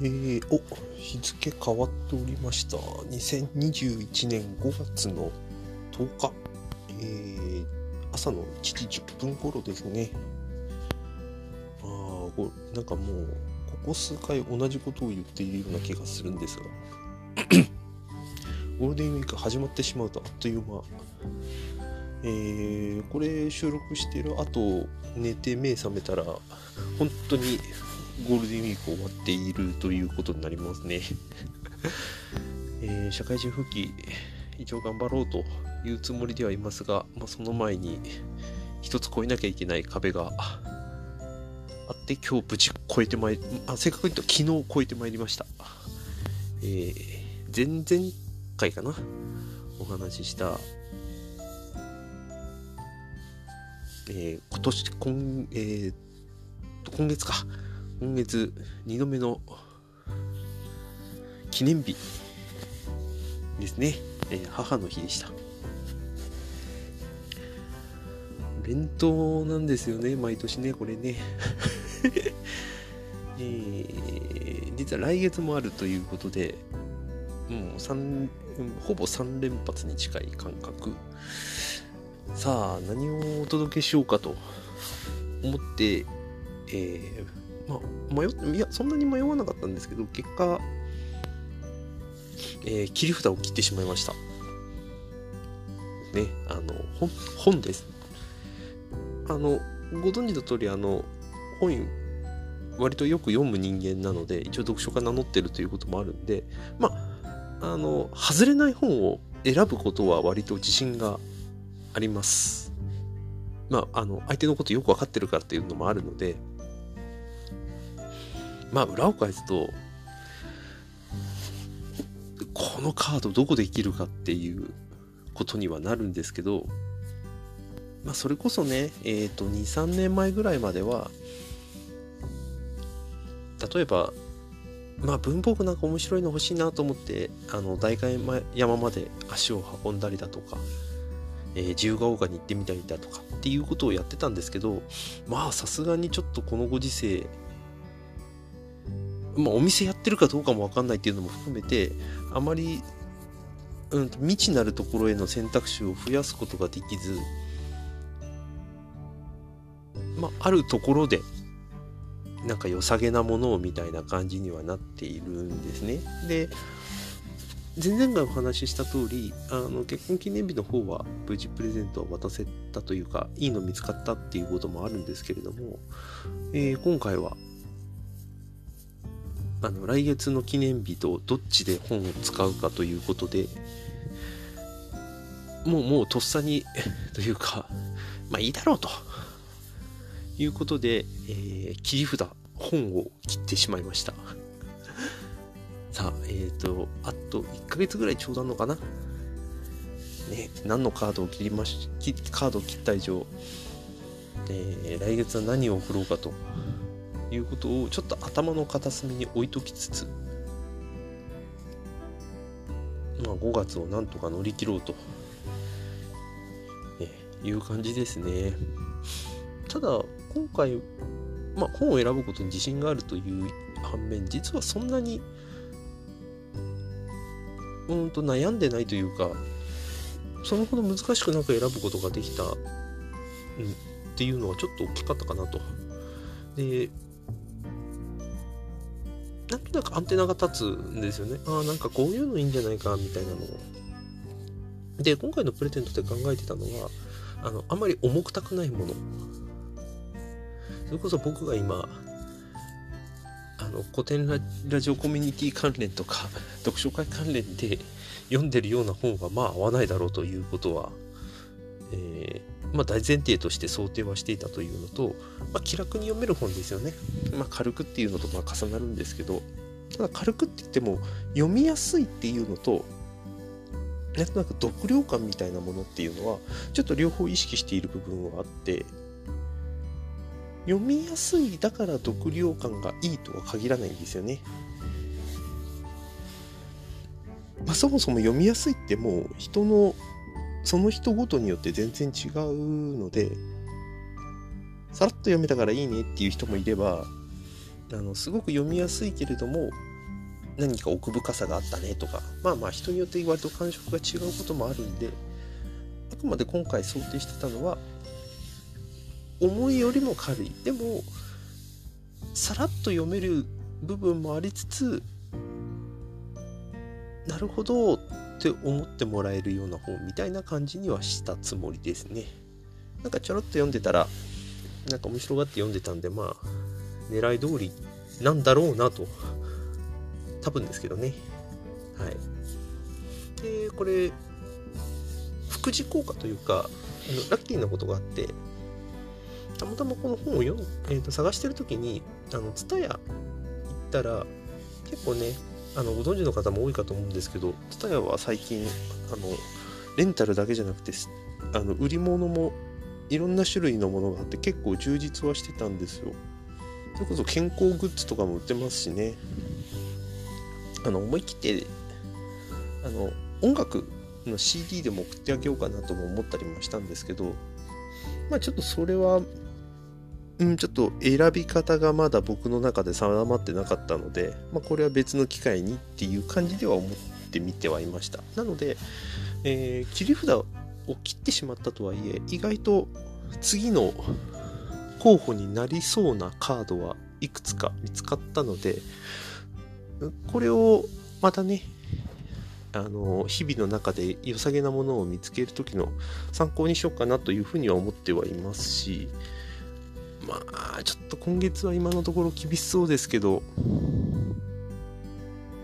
えー、お日付変わっておりました。2021年5月の10日、えー、朝の1時10分頃ですね。あ、なんかもう、ここ数回同じことを言っているような気がするんですが、ゴールデンウィーク始まってしまうとあっという間。えー、これ収録してる後、寝て目覚めたら、本当にゴールデンウィーク終わっているということになりますね。えー、社会人復帰、一応頑張ろうというつもりではいますが、まあ、その前に一つ越えなきゃいけない壁があって、今日無事超えてまいり、あ、正確に言うと昨日超えてまいりました。えー、前々回かな？お話しした、えー、今年、今、えー、今月か。今月2度目の記念日ですね、えー、母の日でした。弁当なんですよね、毎年ね、これね。えー、実は来月もあるということで、もう3、ほぼ3連発に近い感覚。さあ、何をお届けしようかと思って、えー、まあ、迷いや、そんなに迷わなかったんですけど、結果、えー、切り札を切ってしまいました。ね、あの、本、本です。あの、ご存知の通り、あの、本、割とよく読む人間なので、一応読書家名乗ってるということもあるんで、まあ、あの、外れない本を選ぶことは割と自信があります。まあ、あの、相手のことよくわかってるからっていうのもあるので、まあ裏を返すとこのカードどこで生きるかっていうことにはなるんですけどまあそれこそねえっ、ー、と23年前ぐらいまでは例えばまあ文房具なんか面白いの欲しいなと思ってあの代官山まで足を運んだりだとか、えー、自由が丘に行ってみたりだとかっていうことをやってたんですけどまあさすがにちょっとこのご時世まあ、お店やってるかどうかもわかんないっていうのも含めて、あまり、うん、未知なるところへの選択肢を増やすことができず、まあ、あるところで、なんか良さげなものをみたいな感じにはなっているんですね。で、前々回お話しした通り、あの結婚記念日の方は無事プレゼントを渡せたというか、いいの見つかったっていうこともあるんですけれども、えー、今回はあの来月の記念日とどっちで本を使うかということでもうもうとっさに というかまあいいだろうということで、えー、切り札本を切ってしまいました。さあえっ、ー、とあと1ヶ月ぐらいちょうどあるのかな？ね何のカードを切りましカードを切った以上、えー、来月は何を送ろうかということをちょっと頭の片隅に置いときつつ、まあ、5月をなんとか乗り切ろうと、えいう感じですね。ただ、今回、まあ、本を選ぶことに自信があるという反面、実はそんなに、うんと悩んでないというか、そのほど難しくなく選ぶことができた、うん、っていうのはちょっと大きかったかなと。で、なんとなくアンテナが立つんですよね。ああ、なんかこういうのいいんじゃないか、みたいなのを。で、今回のプレゼントで考えてたのは、あの、あんまり重くたくないもの。それこそ僕が今、あの、古典ラジオコミュニティ関連とか、読書会関連で読んでるような本はまあ合わないだろうということは、えー、まあ、大前提として想定はしていたというのと、まあ、気楽に読める本ですよね。まあ、軽くっていうのとま重なるんですけど、ただ軽くって言っても読みやすいっていうのと、なんとなく読量感みたいなものっていうのは、ちょっと両方意識している部分はあって、読みやすいだから読量感がいいとは限らないんですよね。まあ、そもそも読みやすいってもう人のその人ごとによって全然違うので、さらっと読めたからいいねっていう人もいれば、あのすごく読みやすいけれども、何か奥深さがあったねとかまあまあ人によって割と感触が違うこともあるんであくまで今回想定してたのは重いよりも軽い。でもさらっと読める部分もありつつなるほどって思ってもらえるような本みたいな感じにはしたつもりですね。なんかちょろっと読んでたらなんか面白がって読んでたんでまあ狙い通りなんだろうなと多分ですけどね。はい。でこれ副次効果というかあのラッキーなことがあってたまたまこの本を読ん、えー、と探してる時にあの TSUTAYA 行ったら結構ねあのご存知の方も多いかと思うんですけど TSUTAYA は最近あのレンタルだけじゃなくてあの売り物もいろんな種類のものがあって結構充実はしてたんですよ。それこそ健康グッズとかも売ってますしね。あの思い切ってあの音楽の CD でも送ってあげようかなとも思ったりもしたんですけどまあちょっとそれはうん、ちょっと選び方がまだ僕の中で定まってなかったので、まあ、これは別の機会にっていう感じでは思ってみてはいました。なので、えー、切り札を切ってしまったとはいえ意外と次の候補になりそうなカードはいくつか見つかったのでこれをまたねあの日々の中で良さげなものを見つける時の参考にしようかなというふうには思ってはいますしまあちょっと今月は今のところ厳しそうですけど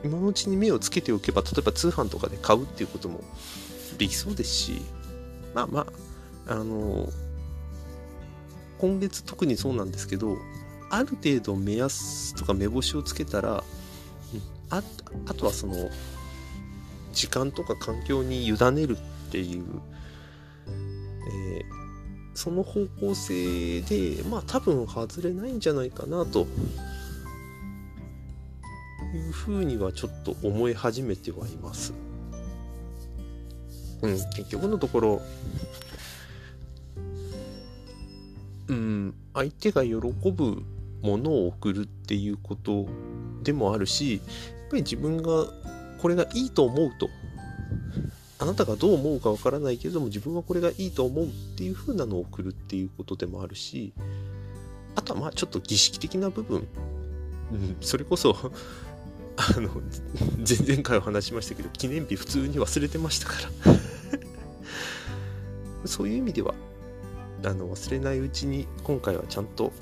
今のうちに目をつけておけば例えば通販とかで買うっていうこともできそうですしまあまああの今月特にそうなんですけどある程度目安とか目星をつけたらああとはその時間とか環境に委ねるっていう、その方向性でまあ多分外れないんじゃないかなというふうにはちょっと思い始めてはいます。うん、結局のところ、うん、相手が喜ぶものを送るっていうことでもあるし、やっぱり自分がこれがいいと思うとあなたがどう思うかわからないけれども自分はこれがいいと思うっていう風なのを送るっていうことでもあるしあとはまあちょっと儀式的な部分、うん、それこそあの前々回お話しましたけど記念日普通に忘れてましたから。そういう意味ではあの忘れないうちに今回はちゃんと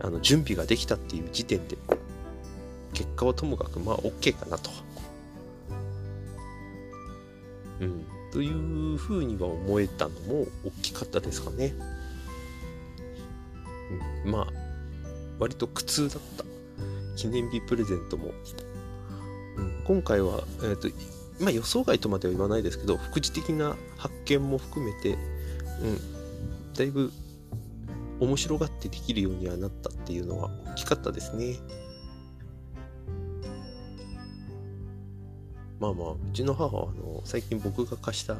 あの準備ができたっていう時点で結果はともかくまあ OK かなと。うん、というふうには思えたのも大きかったですかね。うん、まあ割と苦痛だった記念日プレゼントも、うん、今回は、えーとまあ、予想外とまでは言わないですけど副次的な発見も含めて、うん、だいぶ面白がってできるようにはなったっていうのは大きかったですね。まあまあうちの母はあの最近僕が貸したあ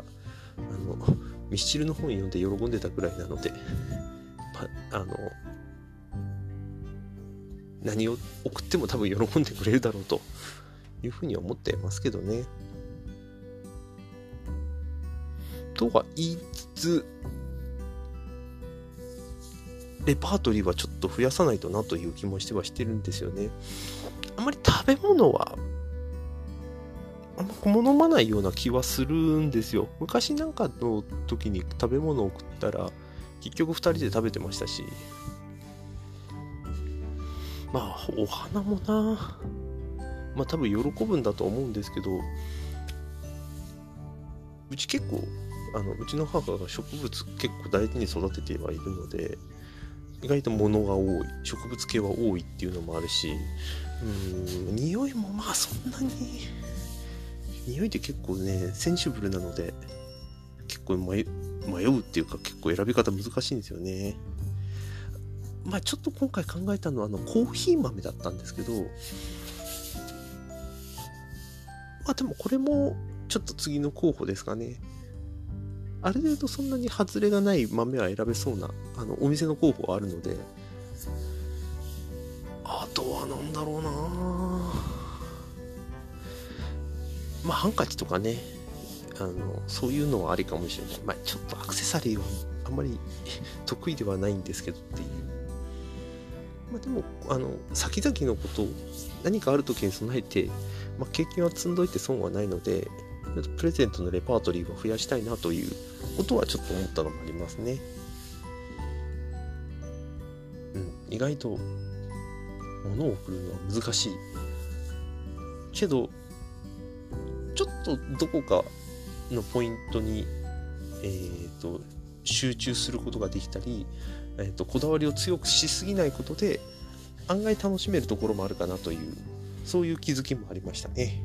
の ミスチルの本読んで喜んでたぐらいなので、まあの何を送っても多分喜んでくれるだろうというふうに思ってますけどね。とは言いつつレパートリーはちょっと増やさないとなという気もしてはしてるんですよね。あまり食べ物はあんま好まないような気はするんですよ。昔なんかの時に食べ物を食ったら、結局2人で食べてましたし。まあ、お花もな、まあ多分喜ぶんだと思うんですけど、うち結構、あのうちの母が植物結構大事に育ててはいるので、意外と物が多い、植物系は多いっていうのもあるし、うん、匂いもまあそんなに匂いって結構ね、センシブルなので、結構迷うっていうか結構選び方難しいんですよね。まあちょっと今回考えたのはあのコーヒー豆だったんですけど、まあでもこれもちょっと次の候補ですかね。ある程度そんなに外れがない豆は選べそうなあのお店の候補はあるので、あとは何だろうなまあハンカチとかねあのそういうのはありかもしれないまあちょっとアクセサリーはあんまり 得意ではないんですけどっていうまあでもあの先々のこと何かある時に備えて、まあ、経験は積んどいて損はないのでプレゼントのレパートリーは増やしたいなということはちょっと思ったのもありますね。うん、意外と物を送るのは難しい。けど、ちょっとどこかのポイントに、えーと、集中することができたり、えーとこだわりを強くしすぎないことで案外楽しめるところもあるかなというそういう気づきもありましたね。